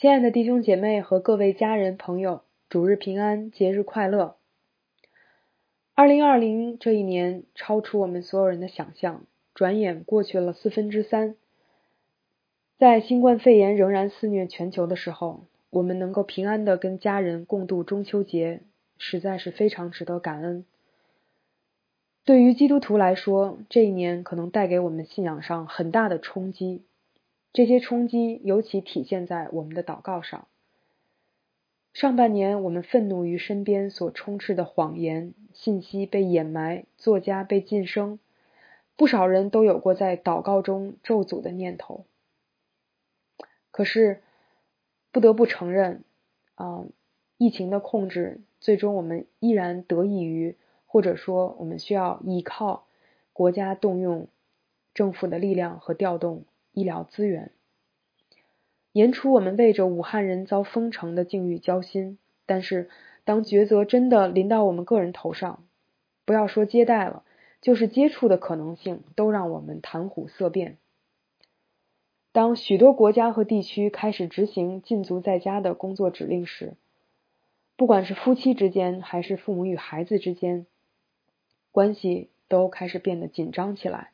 亲爱的弟兄姐妹和各位家人朋友，主日平安，节日快乐！二零二零这一年超出我们所有人的想象，转眼过去了四分之三。在新冠肺炎仍然肆虐全球的时候，我们能够平安的跟家人共度中秋节，实在是非常值得感恩。对于基督徒来说，这一年可能带给我们信仰上很大的冲击。这些冲击尤其体现在我们的祷告上。上半年，我们愤怒于身边所充斥的谎言、信息被掩埋、作家被晋升，不少人都有过在祷告中咒诅的念头。可是，不得不承认，啊，疫情的控制最终我们依然得益于，或者说我们需要依靠国家动用政府的力量和调动。医疗资源。年初，我们为着武汉人遭封城的境遇焦心，但是当抉择真的临到我们个人头上，不要说接待了，就是接触的可能性都让我们谈虎色变。当许多国家和地区开始执行禁足在家的工作指令时，不管是夫妻之间还是父母与孩子之间，关系都开始变得紧张起来。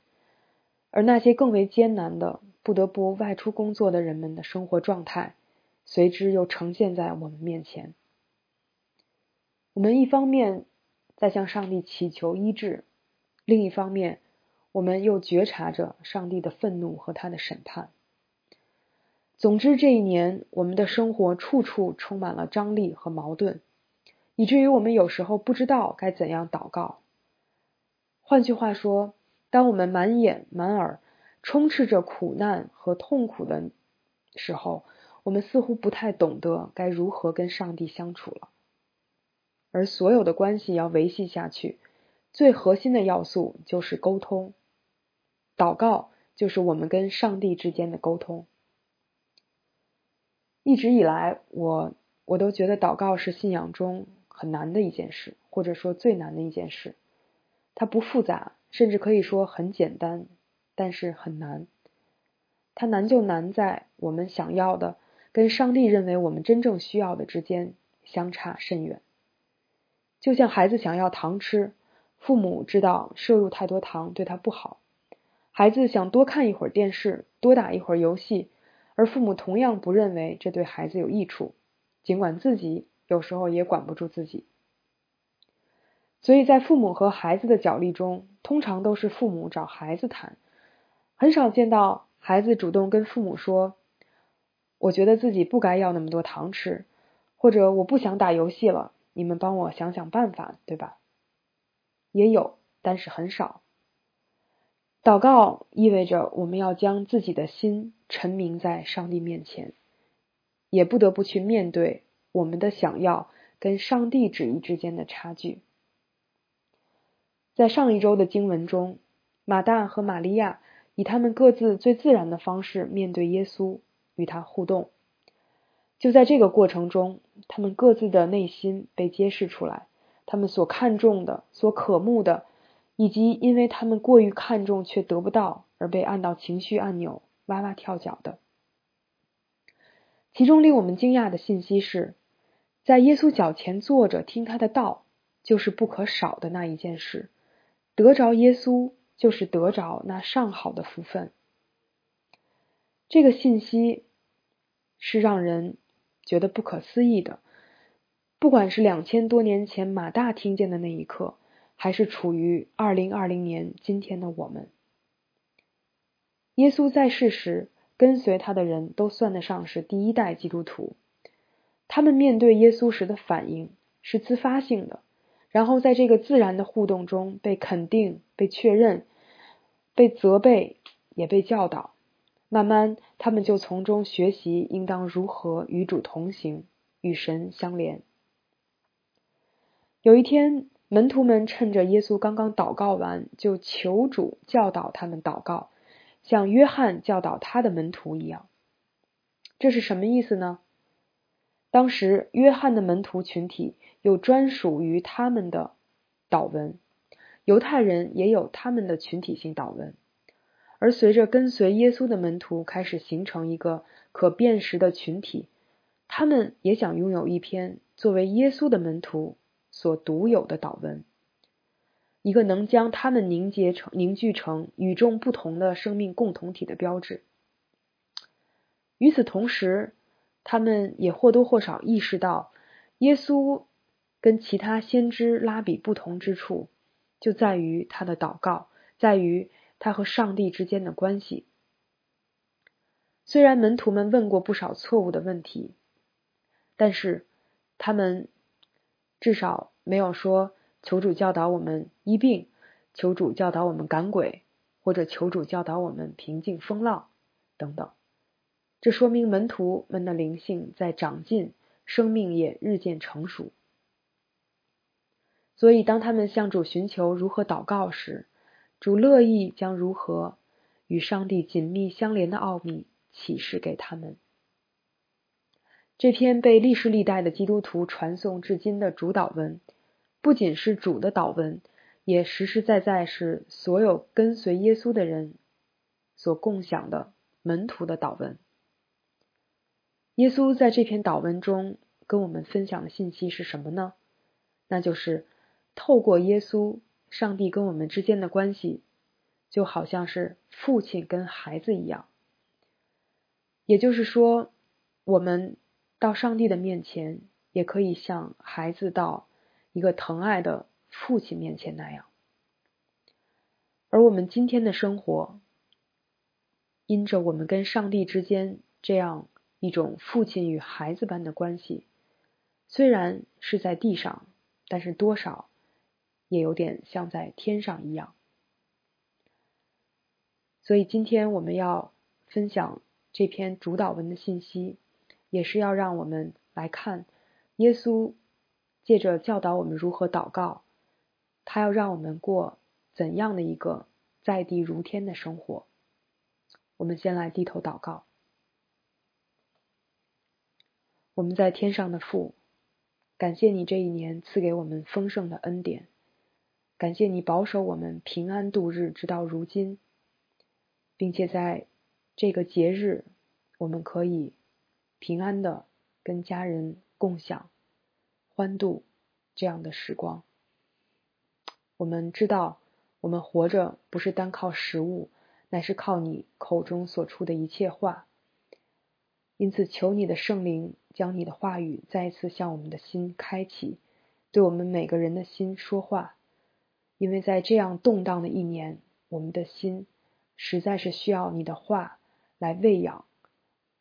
而那些更为艰难的、不得不外出工作的人们的生活状态，随之又呈现在我们面前。我们一方面在向上帝祈求医治，另一方面，我们又觉察着上帝的愤怒和他的审判。总之，这一年我们的生活处处充满了张力和矛盾，以至于我们有时候不知道该怎样祷告。换句话说。当我们满眼满耳充斥着苦难和痛苦的时候，我们似乎不太懂得该如何跟上帝相处了。而所有的关系要维系下去，最核心的要素就是沟通。祷告就是我们跟上帝之间的沟通。一直以来，我我都觉得祷告是信仰中很难的一件事，或者说最难的一件事。它不复杂。甚至可以说很简单，但是很难。它难就难在我们想要的跟上帝认为我们真正需要的之间相差甚远。就像孩子想要糖吃，父母知道摄入太多糖对他不好；孩子想多看一会儿电视，多打一会儿游戏，而父母同样不认为这对孩子有益处，尽管自己有时候也管不住自己。所以在父母和孩子的角力中，通常都是父母找孩子谈，很少见到孩子主动跟父母说：“我觉得自己不该要那么多糖吃，或者我不想打游戏了，你们帮我想想办法，对吧？”也有，但是很少。祷告意味着我们要将自己的心沉明在上帝面前，也不得不去面对我们的想要跟上帝旨意之间的差距。在上一周的经文中，马大和玛利亚以他们各自最自然的方式面对耶稣，与他互动。就在这个过程中，他们各自的内心被揭示出来，他们所看重的、所渴慕的，以及因为他们过于看重却得不到而被按到情绪按钮哇哇跳脚的。其中令我们惊讶的信息是，在耶稣脚前坐着听他的道，就是不可少的那一件事。得着耶稣，就是得着那上好的福分。这个信息是让人觉得不可思议的。不管是两千多年前马大听见的那一刻，还是处于二零二零年今天的我们，耶稣在世时跟随他的人都算得上是第一代基督徒。他们面对耶稣时的反应是自发性的。然后在这个自然的互动中被肯定、被确认、被责备，也被教导。慢慢，他们就从中学习应当如何与主同行、与神相连。有一天，门徒们趁着耶稣刚刚祷告完，就求主教导他们祷告，像约翰教导他的门徒一样。这是什么意思呢？当时，约翰的门徒群体。有专属于他们的祷文，犹太人也有他们的群体性祷文。而随着跟随耶稣的门徒开始形成一个可辨识的群体，他们也想拥有一篇作为耶稣的门徒所独有的祷文，一个能将他们凝结成、凝聚成与众不同的生命共同体的标志。与此同时，他们也或多或少意识到，耶稣跟其他先知拉比不同之处，就在于他的祷告，在于他和上帝之间的关系。虽然门徒们问过不少错误的问题，但是他们至少没有说求主教导我们医病，求主教导我们赶鬼，或者求主教导我们平静风浪等等。这说明门徒们的灵性在长进，生命也日渐成熟。所以，当他们向主寻求如何祷告时，主乐意将如何与上帝紧密相连的奥秘启示给他们。这篇被历世历代的基督徒传颂至今的主祷文，不仅是主的祷文，也实实在在是所有跟随耶稣的人所共享的门徒的祷文。耶稣在这篇祷文中跟我们分享的信息是什么呢？那就是透过耶稣，上帝跟我们之间的关系就好像是父亲跟孩子一样。也就是说，我们到上帝的面前，也可以像孩子到一个疼爱的父亲面前那样。而我们今天的生活，因着我们跟上帝之间这样。一种父亲与孩子般的关系，虽然是在地上，但是多少也有点像在天上一样。所以今天我们要分享这篇主导文的信息，也是要让我们来看耶稣借着教导我们如何祷告，他要让我们过怎样的一个在地如天的生活。我们先来低头祷告。我们在天上的父，感谢你这一年赐给我们丰盛的恩典，感谢你保守我们平安度日，直到如今，并且在这个节日，我们可以平安的跟家人共享欢度这样的时光。我们知道，我们活着不是单靠食物，乃是靠你口中所出的一切话。因此，求你的圣灵。将你的话语再一次向我们的心开启，对我们每个人的心说话。因为在这样动荡的一年，我们的心实在是需要你的话来喂养，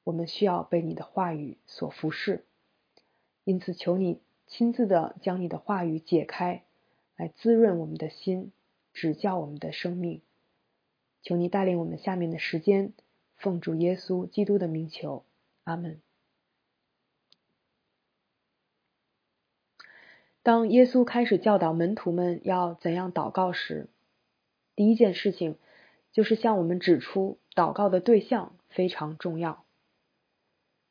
我们需要被你的话语所服侍。因此，求你亲自的将你的话语解开，来滋润我们的心，指教我们的生命。求你带领我们下面的时间，奉主耶稣基督的名求，阿门。当耶稣开始教导门徒们要怎样祷告时，第一件事情就是向我们指出祷告的对象非常重要。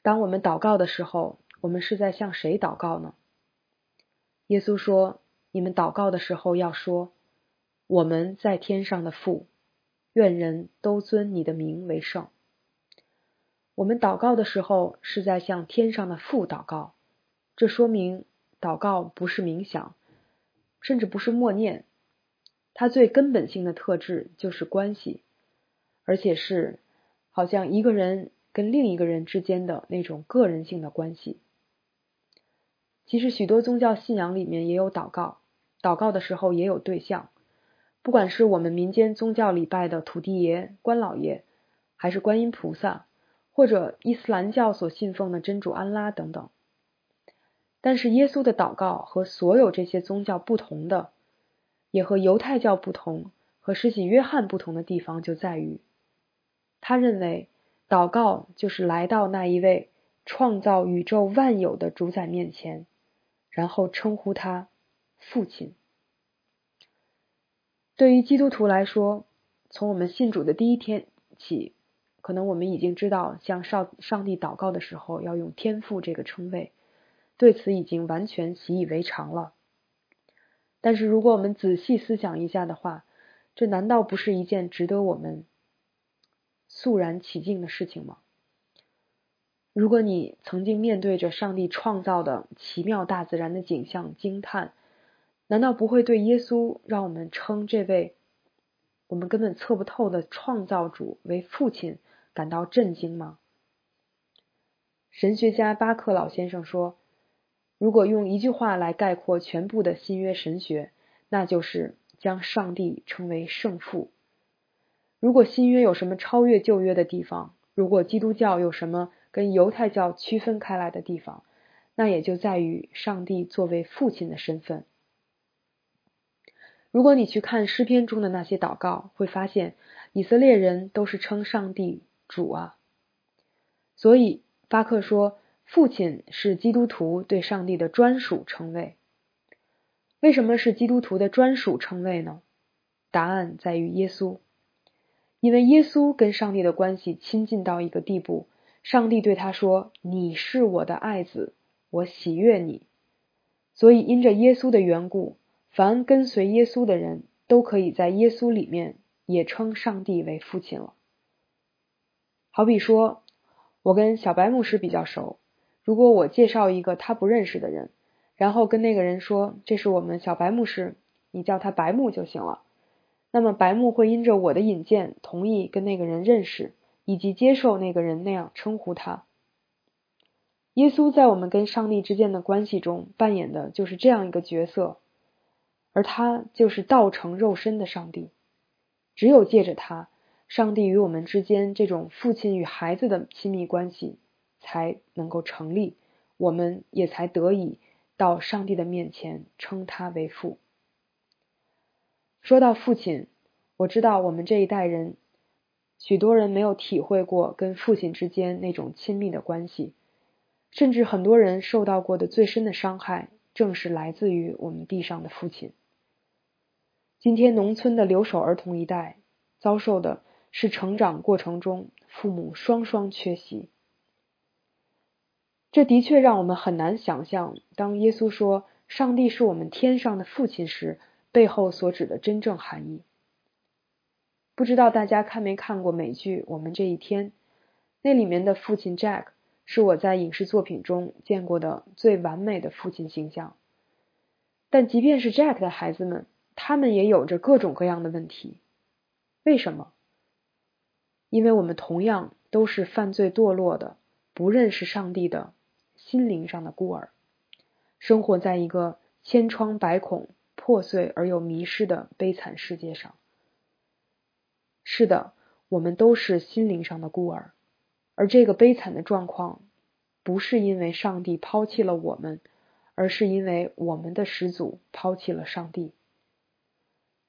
当我们祷告的时候，我们是在向谁祷告呢？耶稣说：“你们祷告的时候要说，我们在天上的父，愿人都尊你的名为圣。”我们祷告的时候是在向天上的父祷告，这说明。祷告不是冥想，甚至不是默念，它最根本性的特质就是关系，而且是好像一个人跟另一个人之间的那种个人性的关系。其实许多宗教信仰里面也有祷告，祷告的时候也有对象，不管是我们民间宗教礼拜的土地爷、关老爷，还是观音菩萨，或者伊斯兰教所信奉的真主安拉等等。但是耶稣的祷告和所有这些宗教不同的，也和犹太教不同，和施洗约翰不同的地方就在于，他认为祷告就是来到那一位创造宇宙万有的主宰面前，然后称呼他父亲。对于基督徒来说，从我们信主的第一天起，可能我们已经知道向上上帝祷告的时候要用天父这个称谓。对此已经完全习以为常了。但是，如果我们仔细思想一下的话，这难道不是一件值得我们肃然起敬的事情吗？如果你曾经面对着上帝创造的奇妙大自然的景象惊叹，难道不会对耶稣让我们称这位我们根本测不透的创造主为父亲感到震惊吗？神学家巴克老先生说：“如果用一句话来概括全部的新约神学，那就是将上帝称为圣父。如果新约有什么超越旧约的地方，如果基督教有什么……”跟犹太教区分开来的地方，那也就在于上帝作为父亲的身份。如果你去看诗篇中的那些祷告，会发现以色列人都是称上帝主啊。所以巴克说，父亲是基督徒对上帝的专属称谓。为什么是基督徒的专属称谓呢？答案在于耶稣，因为耶稣跟上帝的关系亲近到一个地步。上帝对他说：“你是我的爱子，我喜悦你。”所以，因着耶稣的缘故，凡跟随耶稣的人都可以在耶稣里面也称上帝为父亲了。好比说，我跟小白牧师比较熟，如果我介绍一个他不认识的人，然后跟那个人说：“这是我们小白牧师，你叫他白牧就行了。”那么，白木会因着我的引荐，同意跟那个人认识。以及接受那个人那样称呼他。耶稣在我们跟上帝之间的关系中扮演的就是这样一个角色，而他就是道成肉身的上帝。只有借着他，上帝与我们之间这种父亲与孩子的亲密关系才能够成立，我们也才得以到上帝的面前称他为父。说到父亲，我知道我们这一代人。许多人没有体会过跟父亲之间那种亲密的关系，甚至很多人受到过的最深的伤害，正是来自于我们地上的父亲。今天农村的留守儿童一代遭受的是成长过程中父母双双缺席，这的确让我们很难想象，当耶稣说“上帝是我们天上的父亲”时，背后所指的真正含义。不知道大家看没看过美剧《我们这一天》？那里面的父亲 Jack 是我在影视作品中见过的最完美的父亲形象。但即便是 Jack 的孩子们，他们也有着各种各样的问题。为什么？因为我们同样都是犯罪堕落的、不认识上帝的心灵上的孤儿，生活在一个千疮百孔、破碎而又迷失的悲惨世界上。是的，我们都是心灵上的孤儿，而这个悲惨的状况，不是因为上帝抛弃了我们，而是因为我们的始祖抛弃了上帝。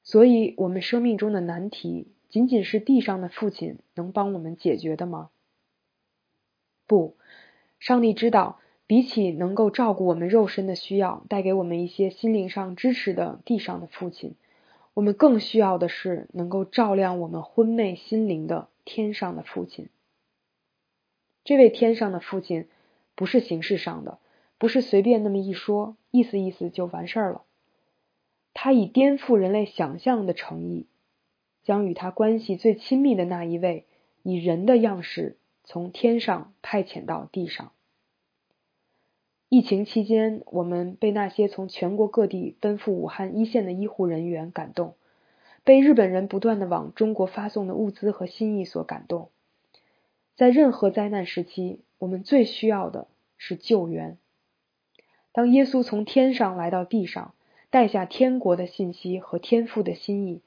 所以，我们生命中的难题，仅仅是地上的父亲能帮我们解决的吗？不，上帝知道，比起能够照顾我们肉身的需要，带给我们一些心灵上支持的地上的父亲。我们更需要的是能够照亮我们昏昧心灵的天上的父亲。这位天上的父亲不是形式上的，不是随便那么一说，意思意思就完事儿了。他以颠覆人类想象的诚意，将与他关系最亲密的那一位，以人的样式从天上派遣到地上。疫情期间，我们被那些从全国各地奔赴武汉一线的医护人员感动，被日本人不断的往中国发送的物资和心意所感动。在任何灾难时期，我们最需要的是救援。当耶稣从天上来到地上，带下天国的信息和天父的心意，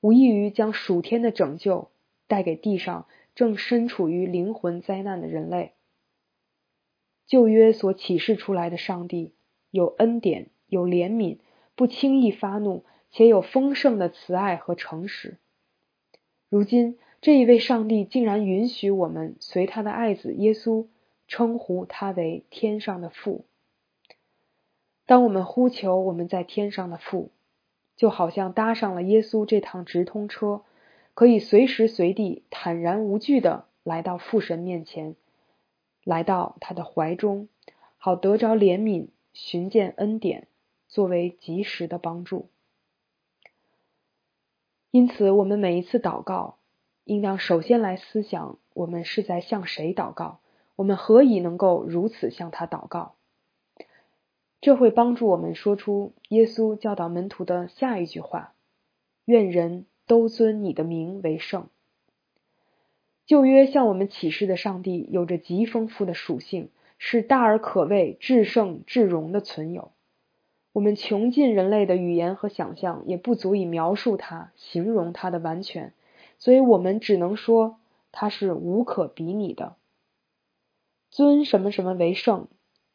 无异于将属天的拯救带给地上正身处于灵魂灾难的人类。旧约所启示出来的上帝有恩典，有怜悯，不轻易发怒，且有丰盛的慈爱和诚实。如今这一位上帝竟然允许我们随他的爱子耶稣称呼他为天上的父。当我们呼求我们在天上的父，就好像搭上了耶稣这趟直通车，可以随时随地坦然无惧的来到父神面前。来到他的怀中，好得着怜悯，寻见恩典，作为及时的帮助。因此，我们每一次祷告，应当首先来思想：我们是在向谁祷告？我们何以能够如此向他祷告？这会帮助我们说出耶稣教导门徒的下一句话：“愿人都尊你的名为圣。”旧约向我们启示的上帝有着极丰富的属性，是大而可畏、至圣至荣的存有。我们穷尽人类的语言和想象，也不足以描述它、形容它的完全，所以我们只能说它是无可比拟的。尊什么什么为圣，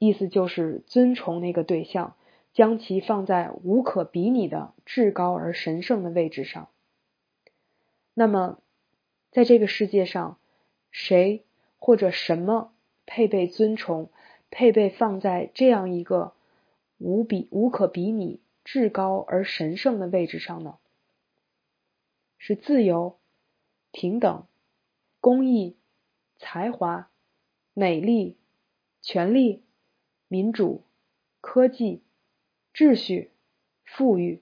意思就是尊崇那个对象，将其放在无可比拟的至高而神圣的位置上。那么，在这个世界上，谁或者什么配被尊崇，配被放在这样一个？无比无可比拟、至高而神圣的位置上呢？是自由、平等、公义、才华、美丽、权力、民主、科技、秩序、富裕、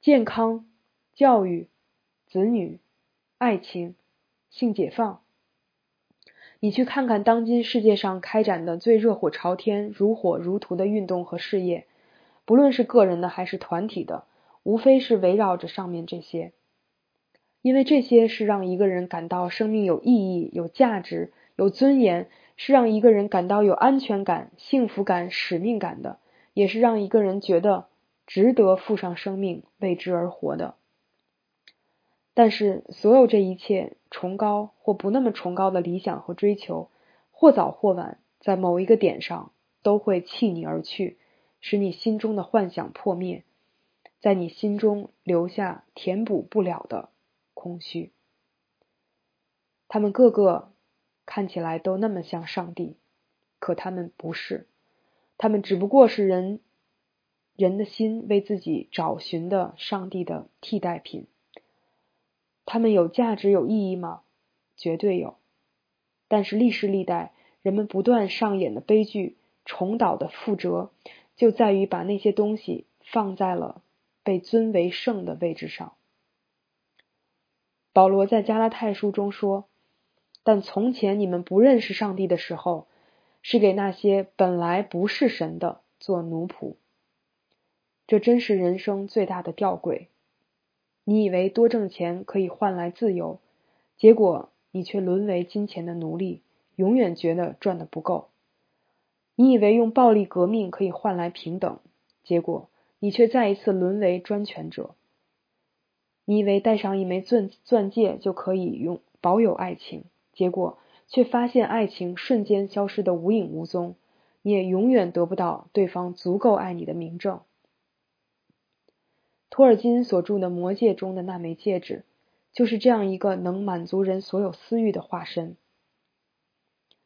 健康、教育、子女、爱情、性解放。你去看看当今世界上开展的最热火朝天、如火如荼的运动和事业，不论是个人的还是团体的，无非是围绕着上面这些。因为这些是让一个人感到生命有意义、有价值、有尊严，是让一个人感到有安全感、幸福感、使命感的，也是让一个人觉得值得付上生命为之而活的。但是，所有这一切崇高或不那么崇高的理想和追求，或早或晚，在某一个点上都会弃你而去，使你心中的幻想破灭，在你心中留下填补不了的空虚。他们个个看起来都那么像上帝，可他们不是，他们只不过是人人的心为自己找寻的上帝的替代品。他们有价值、有意义吗？绝对有。但是历世历代人们不断上演的悲剧、重蹈的覆辙，就在于把那些东西放在了被尊为圣的位置上。保罗在加拉太书中说：“但从前你们不认识上帝的时候，是给那些本来不是神的做奴仆。”这真是人生最大的吊诡。你以为多挣钱可以换来自由，结果你却沦为金钱的奴隶，永远觉得赚的不够。你以为用暴力革命可以换来平等，结果你却再一次沦为专权者。你以为戴上一枚钻钻戒就可以用保有爱情，结果却发现爱情瞬间消失的无影无踪，你也永远得不到对方足够爱你的明证。托尔金所著的《魔戒》中的那枚戒指，就是这样一个能满足人所有私欲的化身。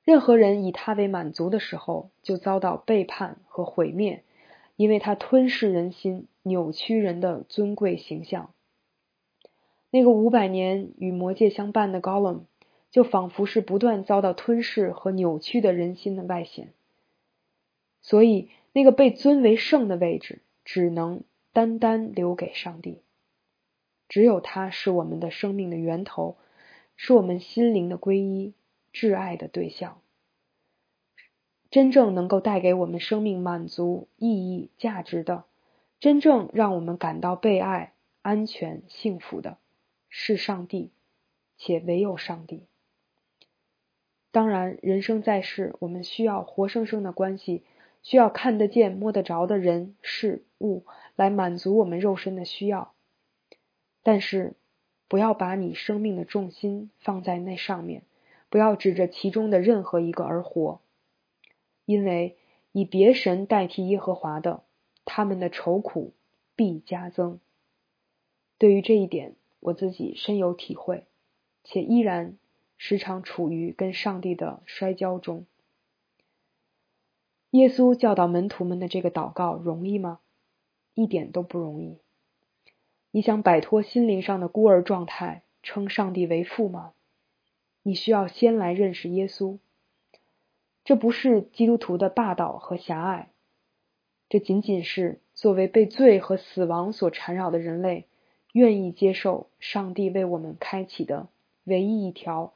任何人以它为满足的时候，就遭到背叛和毁灭，因为它吞噬人心，扭曲人的尊贵形象。那个五百年与魔戒相伴的 Gollum，就仿佛是不断遭到吞噬和扭曲的人心的外显。所以，那个被尊为圣的位置，只能。单单留给上帝，只有他是我们的生命的源头，是我们心灵的皈依、挚爱的对象，真正能够带给我们生命满足、意义、价值的，真正让我们感到被爱、安全、幸福的，是上帝，且唯有上帝。当然，人生在世，我们需要活生生的关系。需要看得见、摸得着的人事物来满足我们肉身的需要，但是不要把你生命的重心放在那上面，不要指着其中的任何一个而活，因为以别神代替耶和华的，他们的愁苦必加增。对于这一点，我自己深有体会，且依然时常处于跟上帝的摔跤中。耶稣教导门徒们的这个祷告容易吗？一点都不容易。你想摆脱心灵上的孤儿状态，称上帝为父吗？你需要先来认识耶稣。这不是基督徒的霸道和狭隘，这仅仅是作为被罪和死亡所缠绕的人类，愿意接受上帝为我们开启的唯一一条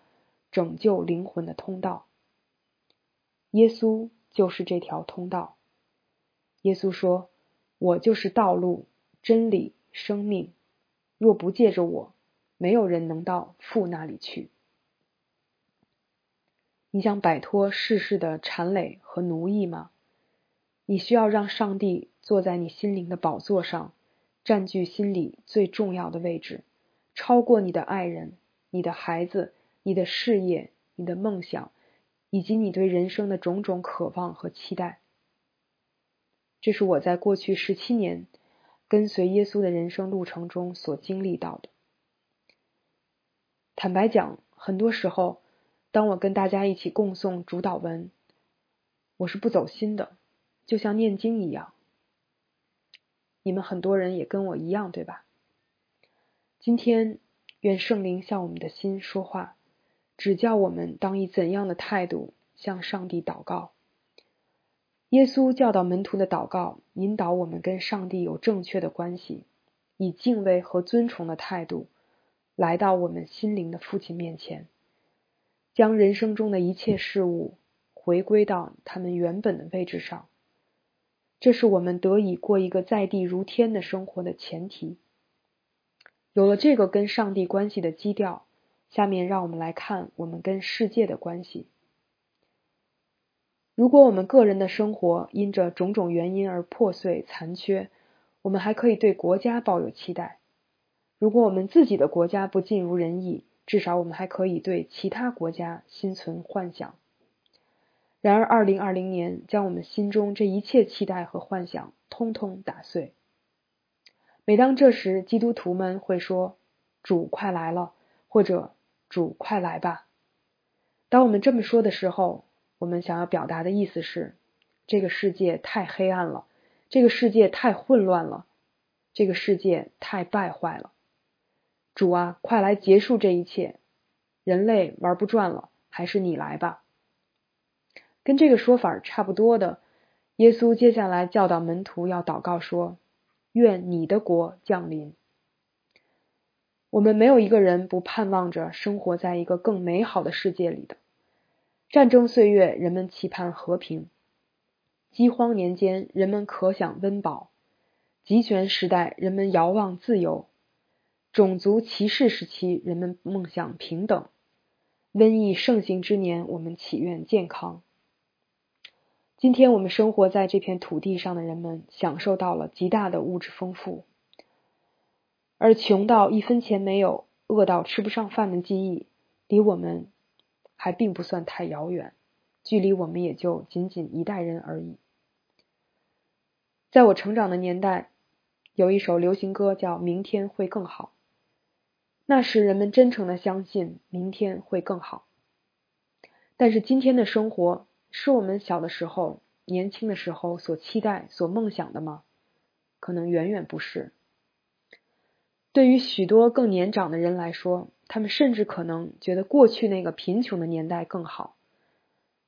拯救灵魂的通道。耶稣就是这条通道。耶稣说：“我就是道路、真理、生命。若不借着我，没有人能到父那里去。”你想摆脱世事的缠累和奴役吗？你需要让上帝坐在你心灵的宝座上，占据心里最重要的位置，超过你的爱人、你的孩子、你的事业、你的梦想，以及你对人生的种种渴望和期待。这是我在过去十七年跟随耶稣的人生路程中所经历到的。坦白讲，很多时候，当我跟大家一起共诵主导文，我是不走心的。就像念经一样，你们很多人也跟我一样，对吧？今天，愿圣灵向我们的心说话，指教我们当以怎样的态度向上帝祷告。耶稣教导门徒的祷告，引导我们跟上帝有正确的关系，以敬畏和尊崇的态度来到我们心灵的父亲面前，将人生中的一切事物回归到他们原本的位置上。这是我们得以过一个在地如天的生活的前提。有了这个跟上帝关系的基调，下面让我们来看我们跟世界的关系。如果我们个人的生活因着种种原因而破碎残缺，我们还可以对国家抱有期待；如果我们自己的国家不尽如人意，至少我们还可以对其他国家心存幻想。然而，二零二零年将我们心中这一切期待和幻想通通打碎。每当这时，基督徒们会说：“主快来了”或者“主快来吧”。当我们这么说的时候，我们想要表达的意思是：这个世界太黑暗了，这个世界太混乱了，这个世界太败坏了。主啊，快来结束这一切！人类玩不转了，还是你来吧。跟这个说法差不多的，耶稣接下来教导门徒要祷告说：“愿你的国降临。”我们没有一个人不盼望着生活在一个更美好的世界里的。战争岁月，人们期盼和平；饥荒年间，人们可想温饱；集权时代，人们遥望自由；种族歧视时期，人们梦想平等；瘟疫盛行之年，我们祈愿健康。今天我们生活在这片土地上的人们，享受到了极大的物质丰富，而穷到一分钱没有、饿到吃不上饭的记忆，离我们还并不算太遥远，距离我们也就仅仅一代人而已。在我成长的年代，有一首流行歌叫《明天会更好》，那时人们真诚的相信明天会更好，但是今天的生活。是我们小的时候、年轻的时候所期待、所梦想的吗？可能远远不是。对于许多更年长的人来说，他们甚至可能觉得过去那个贫穷的年代更好。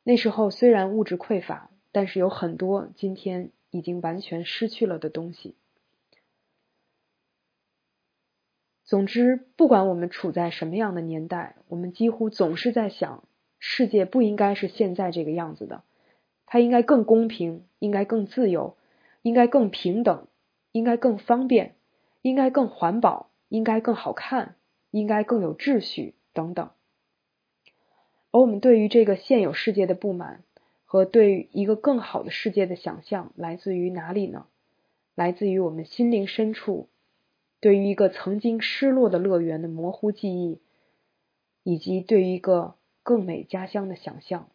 那时候虽然物质匮乏，但是有很多今天已经完全失去了的东西。总之，不管我们处在什么样的年代，我们几乎总是在想。世界不应该是现在这个样子的，它应该更公平，应该更自由，应该更平等，应该更方便，应该更环保，应该更好看，应该更有秩序等等。而我们对于这个现有世界的不满和对于一个更好的世界的想象，来自于哪里呢？来自于我们心灵深处对于一个曾经失落的乐园的模糊记忆，以及对于一个。更美家乡的想象，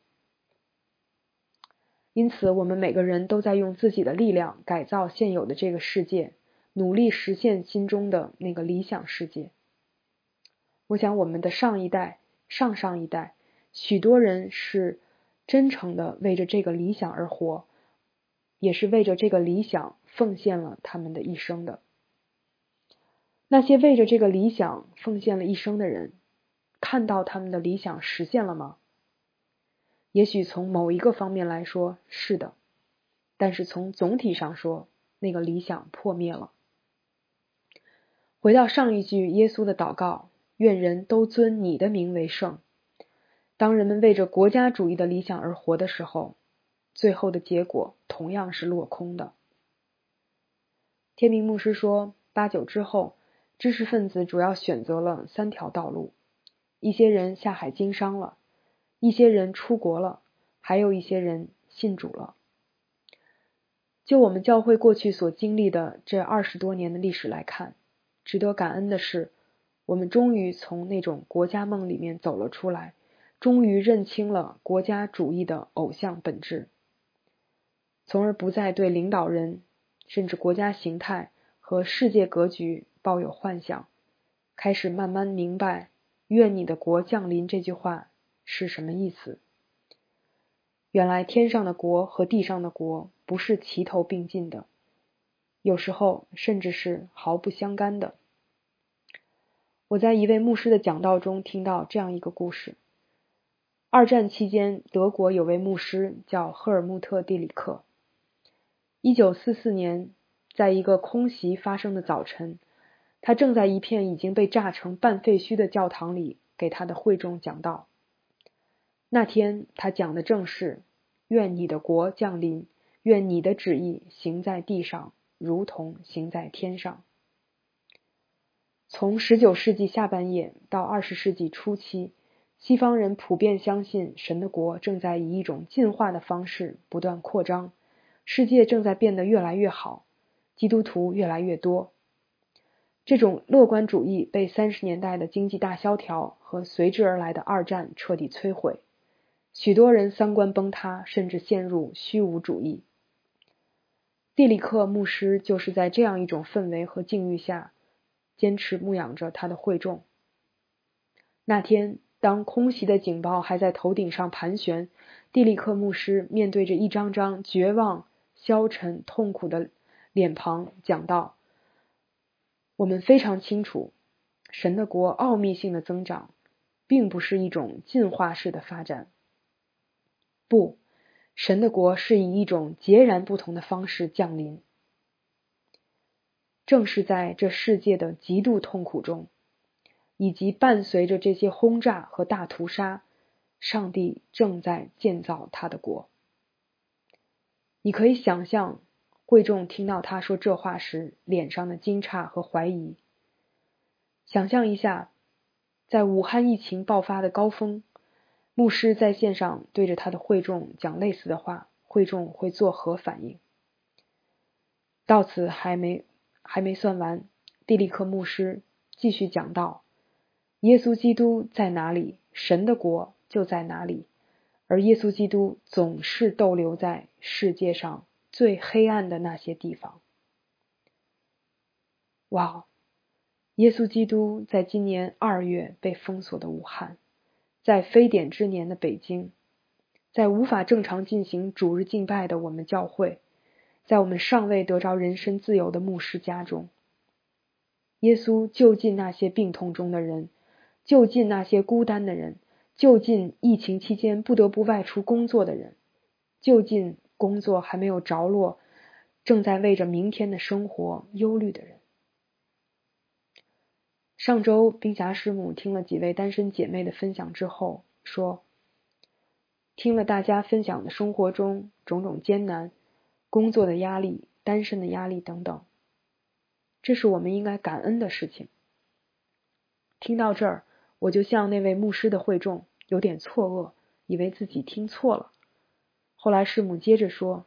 因此我们每个人都在用自己的力量改造现有的这个世界，努力实现心中的那个理想世界。我想，我们的上一代、上上一代，许多人是真诚的为着这个理想而活，也是为着这个理想奉献了他们的一生的。那些为着这个理想奉献了一生的人。看到他们的理想实现了吗？也许从某一个方面来说是的，但是从总体上说，那个理想破灭了。回到上一句耶稣的祷告：“愿人都尊你的名为圣。”当人们为着国家主义的理想而活的时候，最后的结果同样是落空的。天明牧师说，八九之后，知识分子主要选择了三条道路：一些人下海经商了，一些人出国了，还有一些人信主了。就我们教会过去所经历的这二十多年的历史来看，值得感恩的是，我们终于从那种国家梦里面走了出来，终于认清了国家主义的偶像本质，从而不再对领导人。甚至国家形态和世界格局抱有幻想，开始慢慢明白“愿你的国降临”这句话是什么意思。原来天上的国和地上的国不是齐头并进的，有时候甚至是毫不相干的。我在一位牧师的讲道中听到这样一个故事：二战期间，德国有位牧师叫赫尔穆特·蒂里克。一九四四年，在一个空袭发生的早晨，他正在一片已经被炸成半废墟的教堂里给他的会众讲道。那天他讲的正是“愿你的国降临，愿你的旨意行在地上，如同行在天上。”从十九世纪下半叶到二十世纪初期，西方人普遍相信神的国正在以一种进化的方式不断扩张。世界正在变得越来越好，基督徒越来越多。这种乐观主义被三十年代的经济大萧条和随之而来的二战彻底摧毁，许多人三观崩塌，甚至陷入虚无主义。蒂里克牧师就是在这样一种氛围和境遇下，坚持牧养着他的会众。那天，当空袭的警报还在头顶上盘旋，蒂利克牧师面对着一张张绝望。消沉、痛苦的脸庞讲道：“我们非常清楚，神的国奥秘性的增长，并不是一种进化式的发展。不，神的国是以一种截然不同的方式降临。正是在这世界的极度痛苦中，以及伴随着这些轰炸和大屠杀，上帝正在建造他的国。”你可以想象，会众听到他说这话时脸上的惊诧和怀疑。想象一下，在武汉疫情爆发的高峰，牧师在线上对着他的会众讲类似的话，会众会作何反应？到此还没还没算完，蒂利克牧师继续讲道：耶稣基督在哪里，神的国就在哪里。而耶稣基督总是逗留在世界上最黑暗的那些地方。哇！耶稣基督在今年二月被封锁的武汉，在非典之年的北京，在无法正常进行主日敬拜的我们教会，在我们尚未得着人身自由的牧师家中，耶稣就近那些病痛中的人，就近那些孤单的人。就近疫情期间不得不外出工作的人，就近工作还没有着落，正在为着明天的生活忧虑的人。上周冰霞师母听了几位单身姐妹的分享之后，说：“听了大家分享的生活中种种艰难、工作的压力、单身的压力等等，这是我们应该感恩的事情。”听到这儿。我就像那位牧师的会众，有点错愕，以为自己听错了。后来师母接着说：“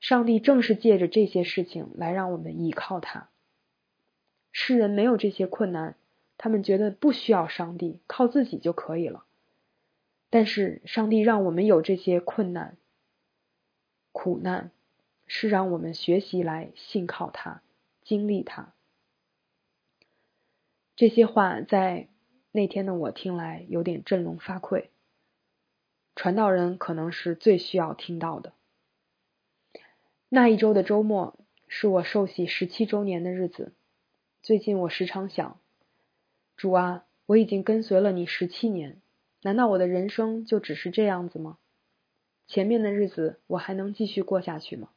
上帝正是借着这些事情来让我们依靠他。世人没有这些困难，他们觉得不需要上帝，靠自己就可以了。但是上帝让我们有这些困难、苦难，是让我们学习来信靠他，经历他。这些话在。”那天的我听来有点振聋发聩，传道人可能是最需要听到的。那一周的周末是我受洗十七周年的日子。最近我时常想，主啊，我已经跟随了你十七年，难道我的人生就只是这样子吗？前面的日子我还能继续过下去吗？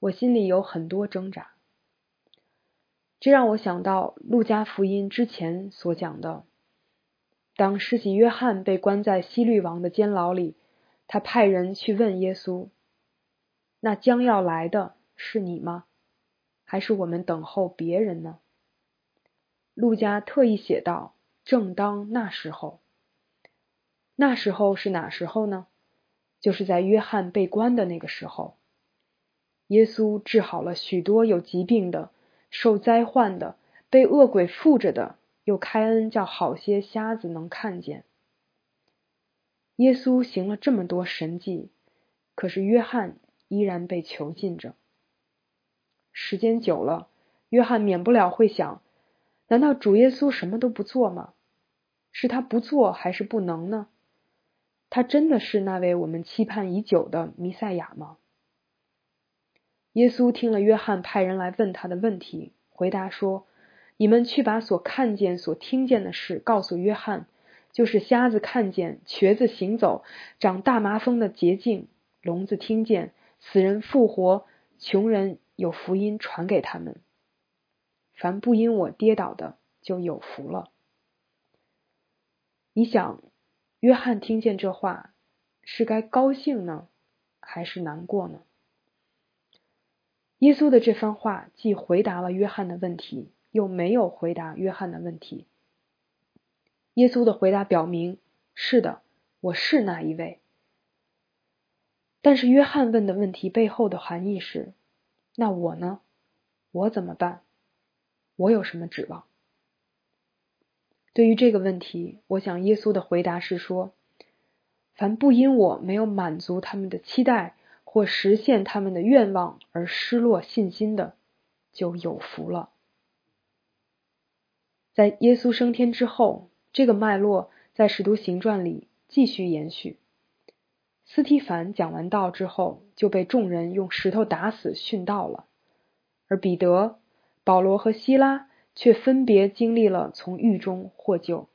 我心里有很多挣扎。这让我想到路加福音之前所讲的。当施洗约翰被关在西律王的监牢里，他派人去问耶稣：“那将要来的是你吗？还是我们等候别人呢？”路加特意写道：“正当那时候。”那时候是哪时候呢？就是在约翰被关的那个时候。耶稣治好了许多有疾病的、受灾患的、被恶鬼附着的，又开恩叫好些瞎子能看见。耶稣行了这么多神迹，可是约翰依然被囚禁着。时间久了，约翰免不了会想：难道主耶稣什么都不做吗？是他不做，还是不能呢？他真的是那位我们期盼已久的弥赛亚吗？耶稣听了约翰派人来问他的问题，回答说：“你们去把所看见、所听见的事告诉约翰，就是瞎子看见、瘸子行走、长大麻风的捷径、聋子听见、死人复活、穷人有福音传给他们。凡不因我跌倒的，就有福了。”你想？约翰听见这话，是该高兴呢，还是难过呢？耶稣的这番话既回答了约翰的问题，又没有回答约翰的问题。耶稣的回答表明：是的，我是那一位。但是约翰问的问题背后的含义是：那我呢？我怎么办？我有什么指望？对于这个问题，我想耶稣的回答是说：凡不因我没有满足他们的期待或实现他们的愿望而失落信心的，就有福了。在耶稣升天之后，这个脉络在使徒行传里继续延续。斯提凡讲完道之后，就被众人用石头打死殉道了，而彼得、保罗和希拉。却分别经历了从狱中获救。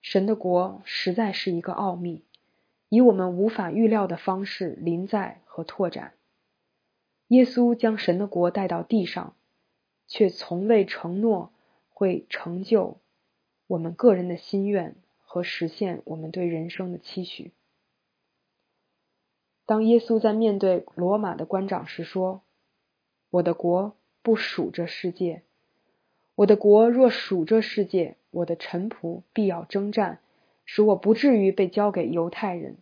神的国实在是一个奥秘，以我们无法预料的方式临在和拓展。耶稣将神的国带到地上，却从未承诺会成就我们个人的心愿和实现我们对人生的期许。当耶稣在面对罗马的官长时说：“我的国不属这世界。”我的国若属这世界，我的臣仆必要征战，使我不至于被交给犹太人。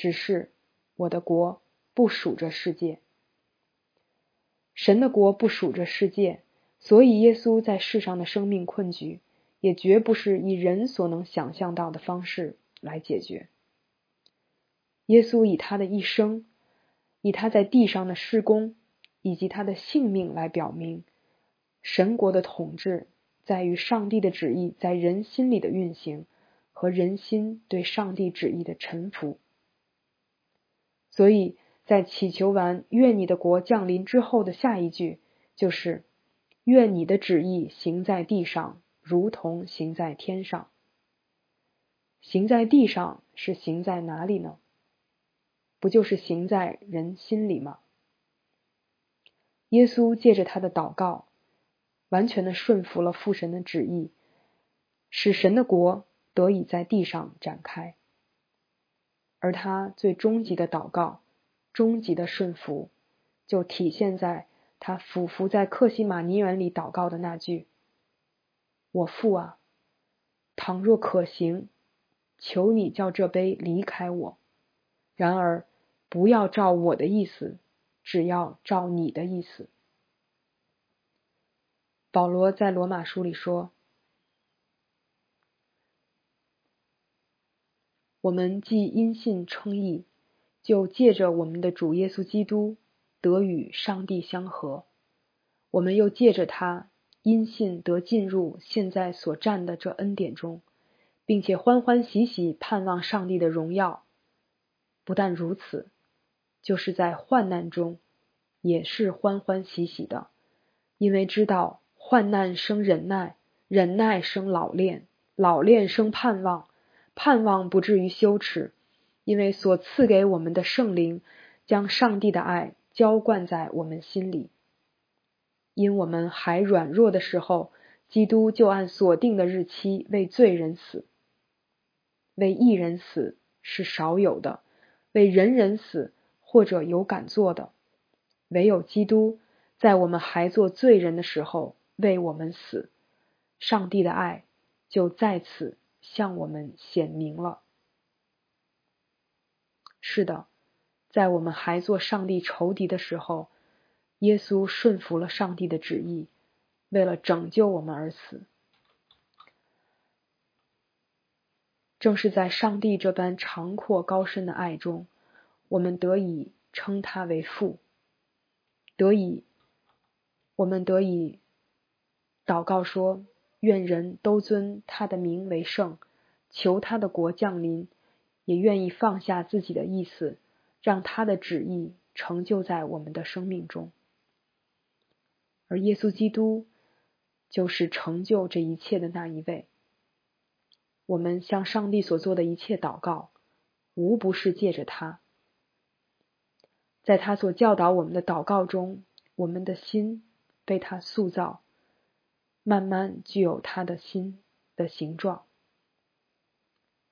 只是我的国不属这世界，神的国不属这世界，所以耶稣在世上的生命困局，也绝不是以人所能想象到的方式来解决。耶稣以他的一生，以他在地上的施工，以及他的性命来表明。神国的统治在于上帝的旨意在人心里的运行和人心对上帝旨意的臣服。所以在祈求完“愿你的国降临”之后的下一句就是“愿你的旨意行在地上，如同行在天上”。行在地上是行在哪里呢？不就是行在人心里吗？耶稣借着他的祷告。完全的顺服了父神的旨意，使神的国得以在地上展开。而他最终极的祷告、终极的顺服，就体现在他俯伏在克西马尼园里祷告的那句：“我父啊，倘若可行，求你叫这杯离开我；然而不要照我的意思，只要照你的意思。”保罗在罗马书里说：“我们既因信称义，就借着我们的主耶稣基督得与上帝相合；我们又借着他因信得进入现在所占的这恩典中，并且欢欢喜喜盼望上帝的荣耀。不但如此，就是在患难中也是欢欢喜喜的，因为知道。”患难生忍耐，忍耐生老练，老练生盼望，盼望不至于羞耻，因为所赐给我们的圣灵将上帝的爱浇灌在我们心里。因我们还软弱的时候，基督就按所定的日期为罪人死；为一人死，是少有的，为人人死或者有敢做的。唯有基督在我们还做罪人的时候为我们死，上帝的爱就在此向我们显明了。是的，在我们还做上帝仇敌的时候，耶稣顺服了上帝的旨意，为了拯救我们而死。正是在上帝这般长阔高深的爱中，我们得以称他为父，得以，我们得以祷告说：愿人都尊他的名为圣，求他的国降临。也愿意放下自己的意思，让他的旨意成就在我们的生命中。而耶稣基督就是成就这一切的那一位。我们向上帝所做的一切祷告，无不是借着他。在他所教导我们的祷告中，我们的心被他塑造，慢慢具有他的心的形状。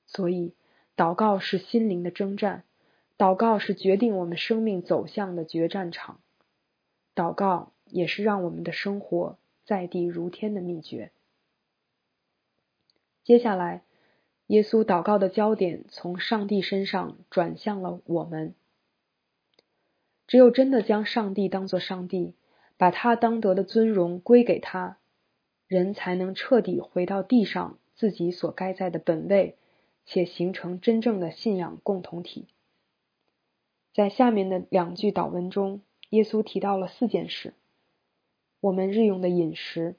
所以。祷告是心灵的征战，祷告是决定我们生命走向的决战场，祷告也是让我们的生活在地如天的秘诀。接下来，耶稣祷告的焦点从上帝身上转向了我们。只有真的将上帝当作上帝，把他当得的尊荣归给他，人才能彻底回到地上自己所该在的本位。且形成真正的信仰共同体。在下面的两句祷文中，耶稣提到了四件事：我们日用的饮食，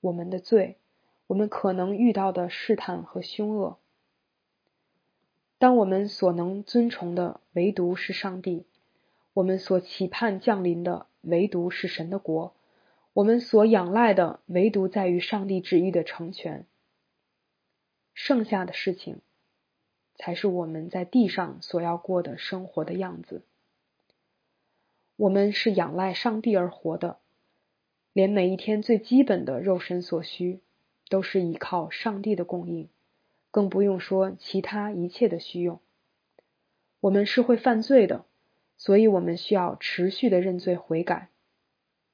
我们的罪，我们可能遇到的试探和凶恶。当我们所能尊崇的唯独是上帝，我们所期盼降临的唯独是神的国，我们所仰赖的唯独在于上帝旨意的成全。剩下的事情。才是我们在地上所要过的生活的样子。我们是仰赖上帝而活的，连每一天最基本的肉身所需，都是依靠上帝的供应，更不用说其他一切的需用。我们是会犯罪的，所以我们需要持续的认罪悔改，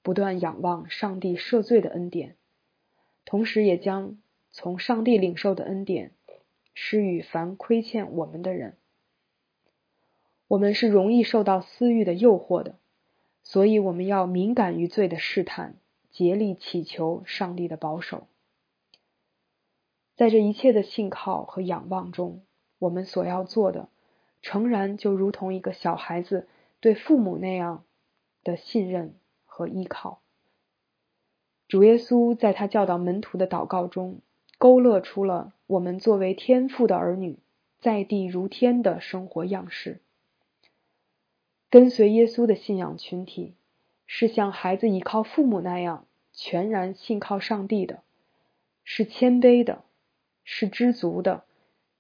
不断仰望上帝赦罪的恩典，同时也将从上帝领受的恩典。施与凡亏欠我们的人，我们是容易受到私欲的诱惑的，所以我们要敏感于罪的试探，竭力祈求上帝的保守。在这一切的信靠和仰望中，我们所要做的，诚然就如同一个小孩子对父母那样的信任和依靠。主耶稣在他教导门徒的祷告中。勾勒出了我们作为天父的儿女，在地如天的生活样式。跟随耶稣的信仰群体，是像孩子倚靠父母那样全然信靠上帝的，是谦卑的，是知足的，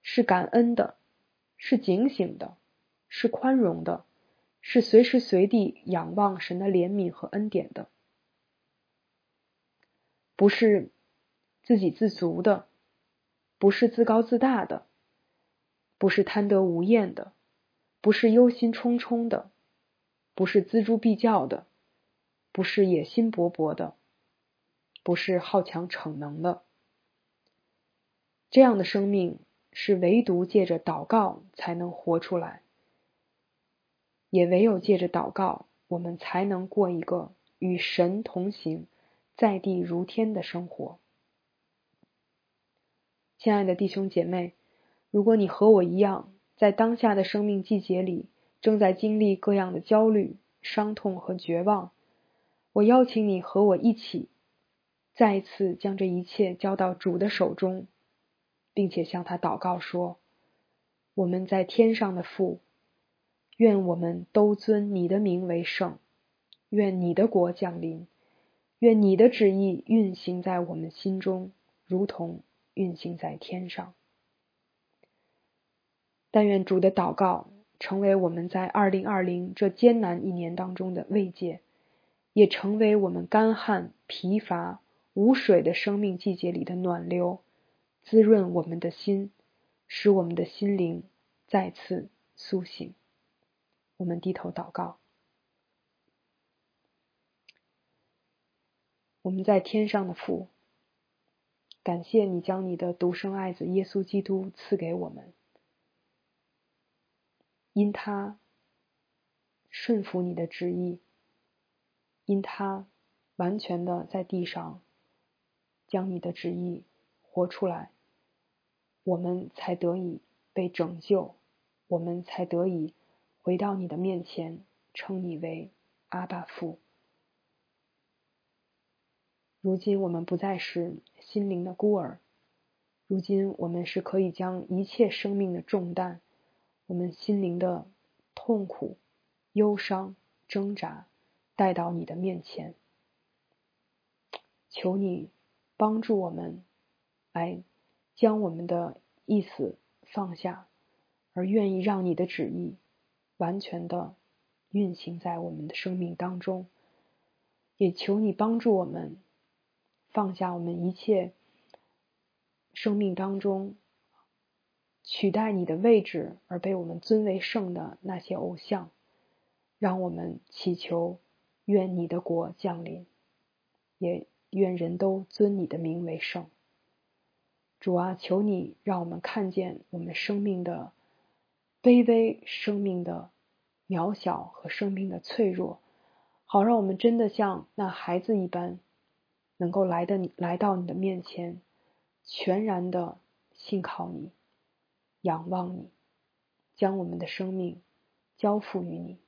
是感恩的，是警醒的，是宽容的，是随时随地仰望神的怜悯和恩典的，不是。自给自足的，不是自高自大的，不是贪得无厌的，不是忧心忡忡的，不是锱铢必较的，不是野心勃勃的，不是好强逞能的。这样的生命是唯独借着祷告才能活出来，也唯有借着祷告，我们才能过一个与神同行、在地如天的生活。亲爱的弟兄姐妹，如果你和我一样，在当下的生命季节里，正在经历各样的焦虑、伤痛和绝望，我邀请你和我一起，再一次将这一切交到主的手中，并且向他祷告说：“我们在天上的父，愿我们都尊你的名为圣，愿你的国降临，愿你的旨意运行在我们心中，如同。”运行在天上。但愿主的祷告成为我们在二零二零这艰难一年当中的慰藉，也成为我们干旱、疲乏、无水的生命季节里的暖流，滋润我们的心，使我们的心灵再次苏醒。我们低头祷告。我们在天上的父，感谢你将你的独生爱子耶稣基督赐给我们，因他顺服你的旨意，因他完全的在地上将你的旨意活出来，我们才得以被拯救，我们才得以回到你的面前，称你为阿爸父。如今我们不再是心灵的孤儿，如今我们是可以将一切生命的重担，我们心灵的痛苦、忧伤、挣扎带到你的面前，求你帮助我们来将我们的意思放下，而愿意让你的旨意完全的运行在我们的生命当中，也求你帮助我们。放下我们一切生命当中取代你的位置而被我们尊为圣的那些偶像，让我们祈求愿你的国降临，也愿人都尊你的名为圣。主啊，求你让我们看见我们生命的卑微、生命的渺小和生命的脆弱，好让我们真的像那孩子一般。能够来的你来到你的面前，全然的信靠你，仰望你，将我们的生命交付于你。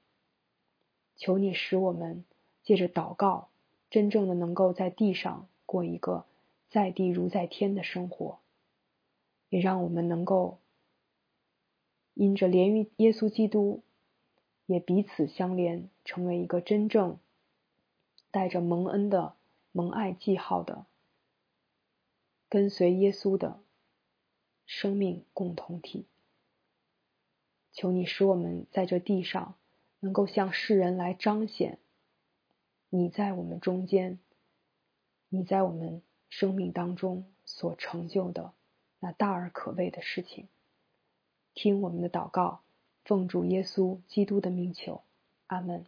求你使我们借着祷告，真正的能够在地上过一个在地如在天的生活，也让我们能够因着连于耶稣基督，也彼此相连，成为一个真正带着蒙恩的。蒙爱记号的，跟随耶稣的生命共同体。求你使我们在这地上能够向世人来彰显你在我们中间，你在我们生命当中所成就的那大而可畏的事情。听我们的祷告，奉主耶稣基督的命求，阿门。